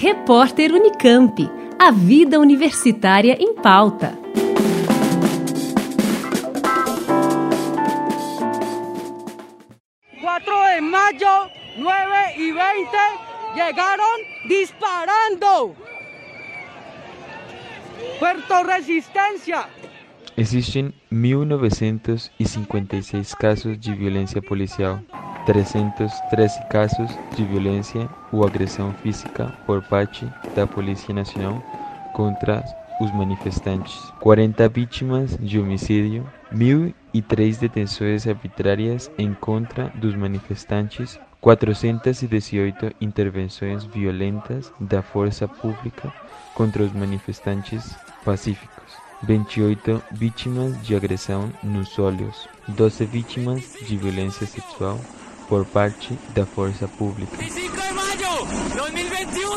Repórter Unicamp. A vida universitária em pauta. de mayo, 9 y 20, llegaron disparando. Puerto Resistencia. Existem 1.956 casos de violência policial, 313 casos de violência ou agressão física por parte da Polícia Nacional contra os manifestantes, 40 vítimas de homicídio, 1.003 detenções arbitrárias em contra dos manifestantes, 418 intervenções violentas da força pública contra os manifestantes pacíficos. 28 vítimas de agressão nos olhos, 12 vítimas de violência sexual por parte da força pública. 25 de maio 2021,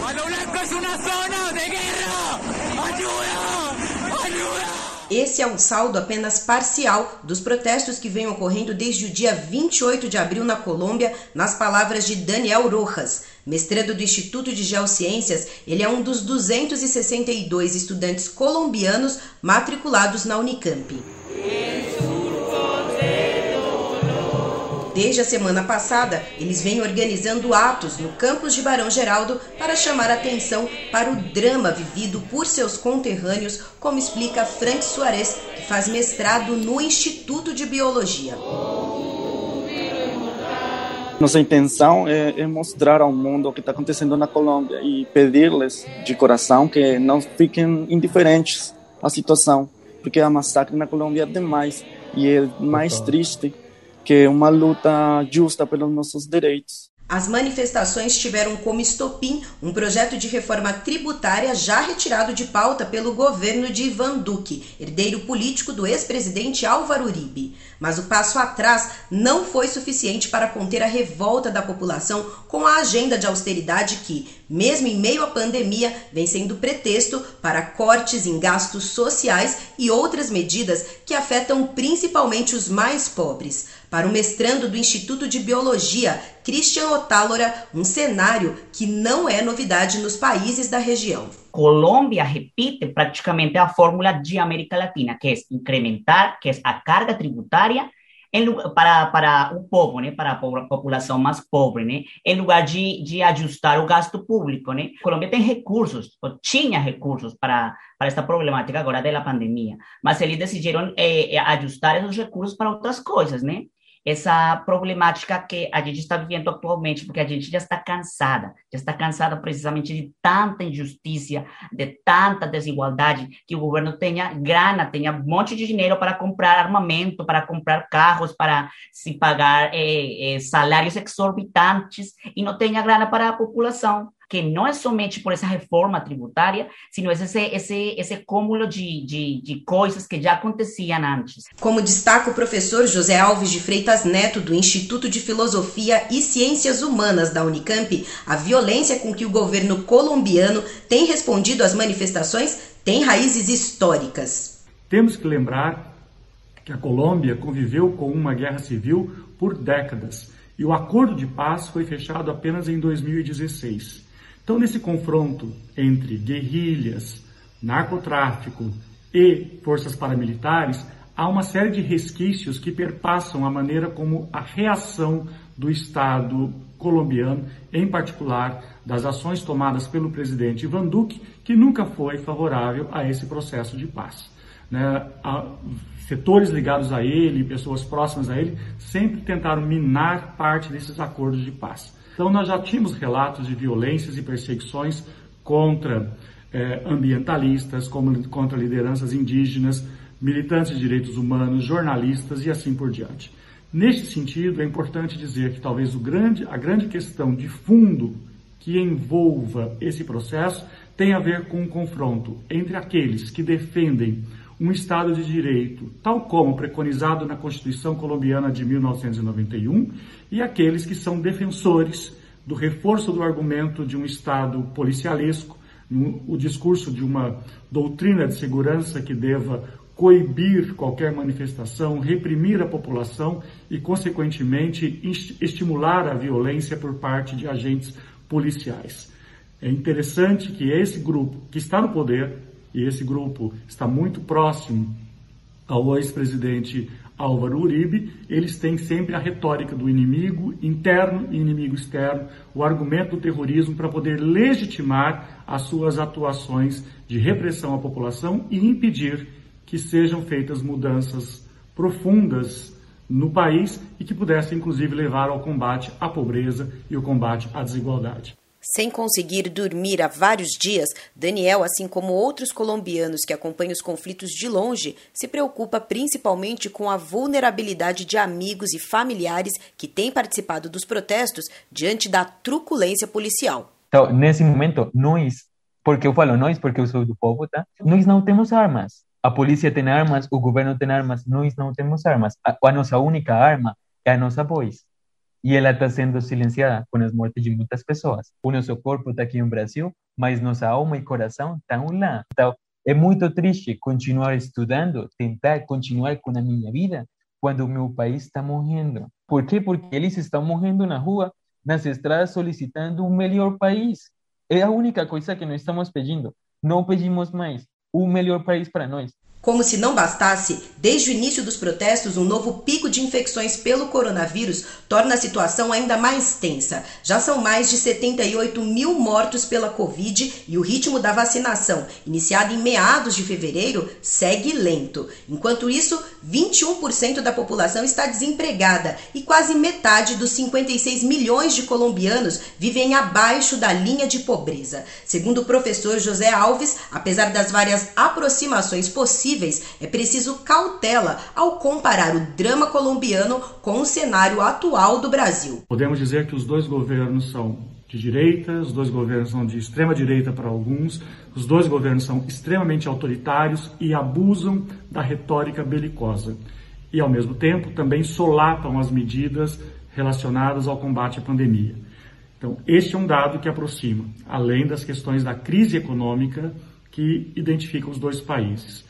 Palo Blanco é uma zona de guerra! Ajuda! Ajuda! Esse é um saldo apenas parcial dos protestos que vêm ocorrendo desde o dia 28 de abril na Colômbia, nas palavras de Daniel Rojas, mestrando do Instituto de Geociências. Ele é um dos 262 estudantes colombianos matriculados na Unicamp. Desde a semana passada, eles vêm organizando atos no campus de Barão Geraldo para chamar atenção para o drama vivido por seus conterrâneos, como explica Frank Soares, que faz mestrado no Instituto de Biologia. Nossa intenção é, é, mostrar ao mundo o que está acontecendo na Colômbia e pedir-lhes de coração que não fiquem indiferentes à situação, porque a massacre na Colômbia é demais e é mais triste que é uma luta justa pelos nossos direitos. As manifestações tiveram como estopim um projeto de reforma tributária já retirado de pauta pelo governo de Ivan Duque, herdeiro político do ex-presidente Álvaro Uribe. Mas o passo atrás não foi suficiente para conter a revolta da população com a agenda de austeridade que, mesmo em meio à pandemia, vem sendo pretexto para cortes em gastos sociais e outras medidas que afetam principalmente os mais pobres. Para o mestrando do Instituto de Biologia, Christian Otálora, um cenário que não é novidade nos países da região. Colômbia repite praticamente a fórmula de América Latina, que é incrementar, que é a carga tributária em, para, para o povo, né, para a população mais pobre, né, em lugar de, de ajustar o gasto público. Né. A Colômbia tem recursos, ou tinha recursos para, para esta problemática agora da pandemia, mas eles decidiram eh, ajustar esses recursos para outras coisas, né essa problemática que a gente está vivendo atualmente, porque a gente já está cansada, já está cansada precisamente de tanta injustiça, de tanta desigualdade, que o governo tenha grana, tenha um monte de dinheiro para comprar armamento, para comprar carros, para se pagar eh, eh, salários exorbitantes e não tenha grana para a população que não é somente por essa reforma tributária, sino esse, esse, esse cúmulo de, de, de coisas que já aconteciam antes. Como destaca o professor José Alves de Freitas Neto, do Instituto de Filosofia e Ciências Humanas da Unicamp, a violência com que o governo colombiano tem respondido às manifestações tem raízes históricas. Temos que lembrar que a Colômbia conviveu com uma guerra civil por décadas e o acordo de paz foi fechado apenas em 2016. Então, nesse confronto entre guerrilhas, narcotráfico e forças paramilitares, há uma série de resquícios que perpassam a maneira como a reação do Estado colombiano, em particular das ações tomadas pelo presidente Ivan Duque, que nunca foi favorável a esse processo de paz. Né? setores ligados a ele, pessoas próximas a ele, sempre tentaram minar parte desses acordos de paz. Então, nós já tínhamos relatos de violências e perseguições contra eh, ambientalistas, como, contra lideranças indígenas, militantes de direitos humanos, jornalistas e assim por diante. Neste sentido, é importante dizer que talvez grande, a grande questão de fundo que envolva esse processo tem a ver com um confronto entre aqueles que defendem um Estado de Direito, tal como preconizado na Constituição Colombiana de 1991, e aqueles que são defensores do reforço do argumento de um Estado policialesco, o discurso de uma doutrina de segurança que deva coibir qualquer manifestação, reprimir a população e, consequentemente, estimular a violência por parte de agentes policiais. É interessante que esse grupo que está no poder, e esse grupo está muito próximo ao ex-presidente Álvaro Uribe, eles têm sempre a retórica do inimigo interno e inimigo externo, o argumento do terrorismo para poder legitimar as suas atuações de repressão à população e impedir que sejam feitas mudanças profundas no país e que pudessem, inclusive, levar ao combate à pobreza e ao combate à desigualdade. Sem conseguir dormir há vários dias, Daniel, assim como outros colombianos que acompanham os conflitos de longe, se preocupa principalmente com a vulnerabilidade de amigos e familiares que têm participado dos protestos diante da truculência policial. Então, nesse momento, nós, porque eu falo nós, porque eu sou do povo, tá? Nós não temos armas. A polícia tem armas, o governo tem armas, nós não temos armas. A, a nossa única arma é a nossa voz e ela está sendo silenciada com as mortes de muitas pessoas. O nosso corpo está aqui no Brasil, mas nossa alma e coração estão lá. Então, é muito triste continuar estudando, tentar continuar com a minha vida, quando o meu país está morrendo. Por quê? Porque eles estão morrendo na rua, nas estradas, solicitando um melhor país. É a única coisa que nós estamos pedindo. Não pedimos mais. Um melhor país para nós. Como se não bastasse, desde o início dos protestos, um novo pico de infecções pelo coronavírus torna a situação ainda mais tensa. Já são mais de 78 mil mortos pela Covid e o ritmo da vacinação, iniciado em meados de fevereiro, segue lento. Enquanto isso, 21% da população está desempregada e quase metade dos 56 milhões de colombianos vivem abaixo da linha de pobreza. Segundo o professor José Alves, apesar das várias aproximações possíveis, possíveis, é preciso cautela ao comparar o drama colombiano com o cenário atual do Brasil. Podemos dizer que os dois governos são de direita, os dois governos são de extrema direita para alguns, os dois governos são extremamente autoritários e abusam da retórica belicosa. E, ao mesmo tempo, também solapam as medidas relacionadas ao combate à pandemia. Então, este é um dado que aproxima, além das questões da crise econômica que identificam os dois países.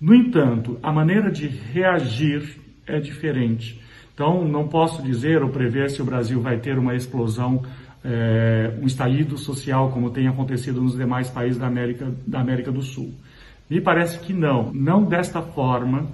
No entanto, a maneira de reagir é diferente. Então, não posso dizer ou prever se o Brasil vai ter uma explosão, é, um estalido social como tem acontecido nos demais países da América, da América do Sul. Me parece que não, não desta forma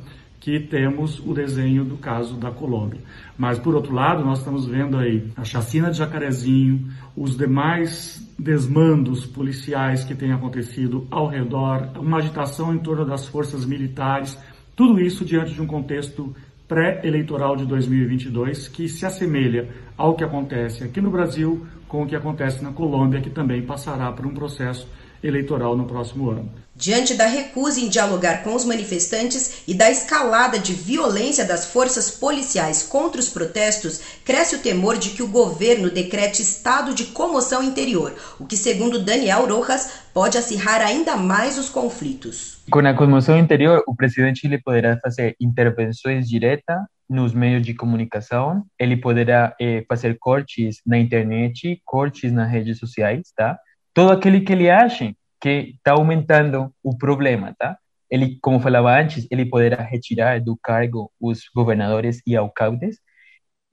que temos o desenho do caso da Colômbia. Mas, por outro lado, nós estamos vendo aí a chacina de Jacarezinho, os demais desmandos policiais que têm acontecido ao redor, uma agitação em torno das forças militares, tudo isso diante de um contexto pré-eleitoral de 2022 que se assemelha ao que acontece aqui no Brasil com o que acontece na Colômbia, que também passará por um processo eleitoral no próximo ano. Diante da recusa em dialogar com os manifestantes e da escalada de violência das forças policiais contra os protestos, cresce o temor de que o governo decrete estado de comoção interior, o que, segundo Daniel Rojas, pode acirrar ainda mais os conflitos. Com a comoção interior, o presidente ele poderá fazer intervenções diretas nos meios de comunicação, ele poderá eh, fazer cortes na internet, cortes nas redes sociais, tá? Todo aquele que ele ache que está aumentando o problema, tá? Ele, como falava antes, ele poderá retirar do cargo os governadores e alcaldes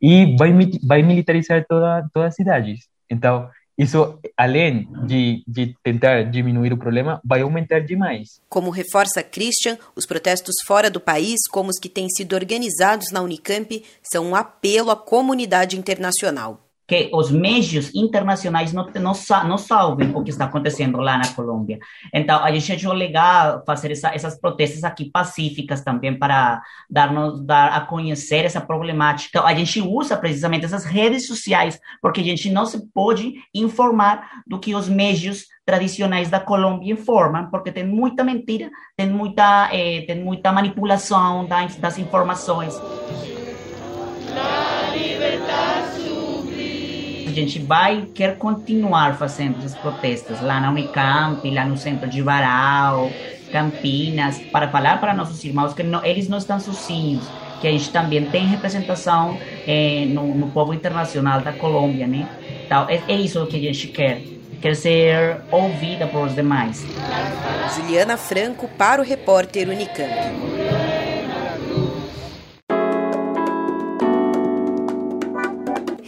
e vai, vai militarizar toda, todas as cidades. Então, isso, além de, de, tentar diminuir o problema, vai aumentar demais. Como reforça Christian, os protestos fora do país, como os que têm sido organizados na Unicamp, são um apelo à comunidade internacional que os meios internacionais não, não, não salvem o que está acontecendo lá na Colômbia. Então, a gente achou legal fazer essa, essas protestas aqui pacíficas também para dar, dar a conhecer essa problemática. A gente usa precisamente essas redes sociais porque a gente não se pode informar do que os meios tradicionais da Colômbia informam, porque tem muita mentira, tem muita, eh, tem muita manipulação das, das informações. Gente vai quer continuar fazendo esses protestos lá na Unicamp, lá no centro de Varal, Campinas, para falar para nossos irmãos que não, eles não estão sozinhos, que a gente também tem representação eh, no, no povo internacional da Colômbia, né? Então, é, é isso que a gente quer quer ser ouvida por os demais. Juliana Franco para o repórter Unicamp.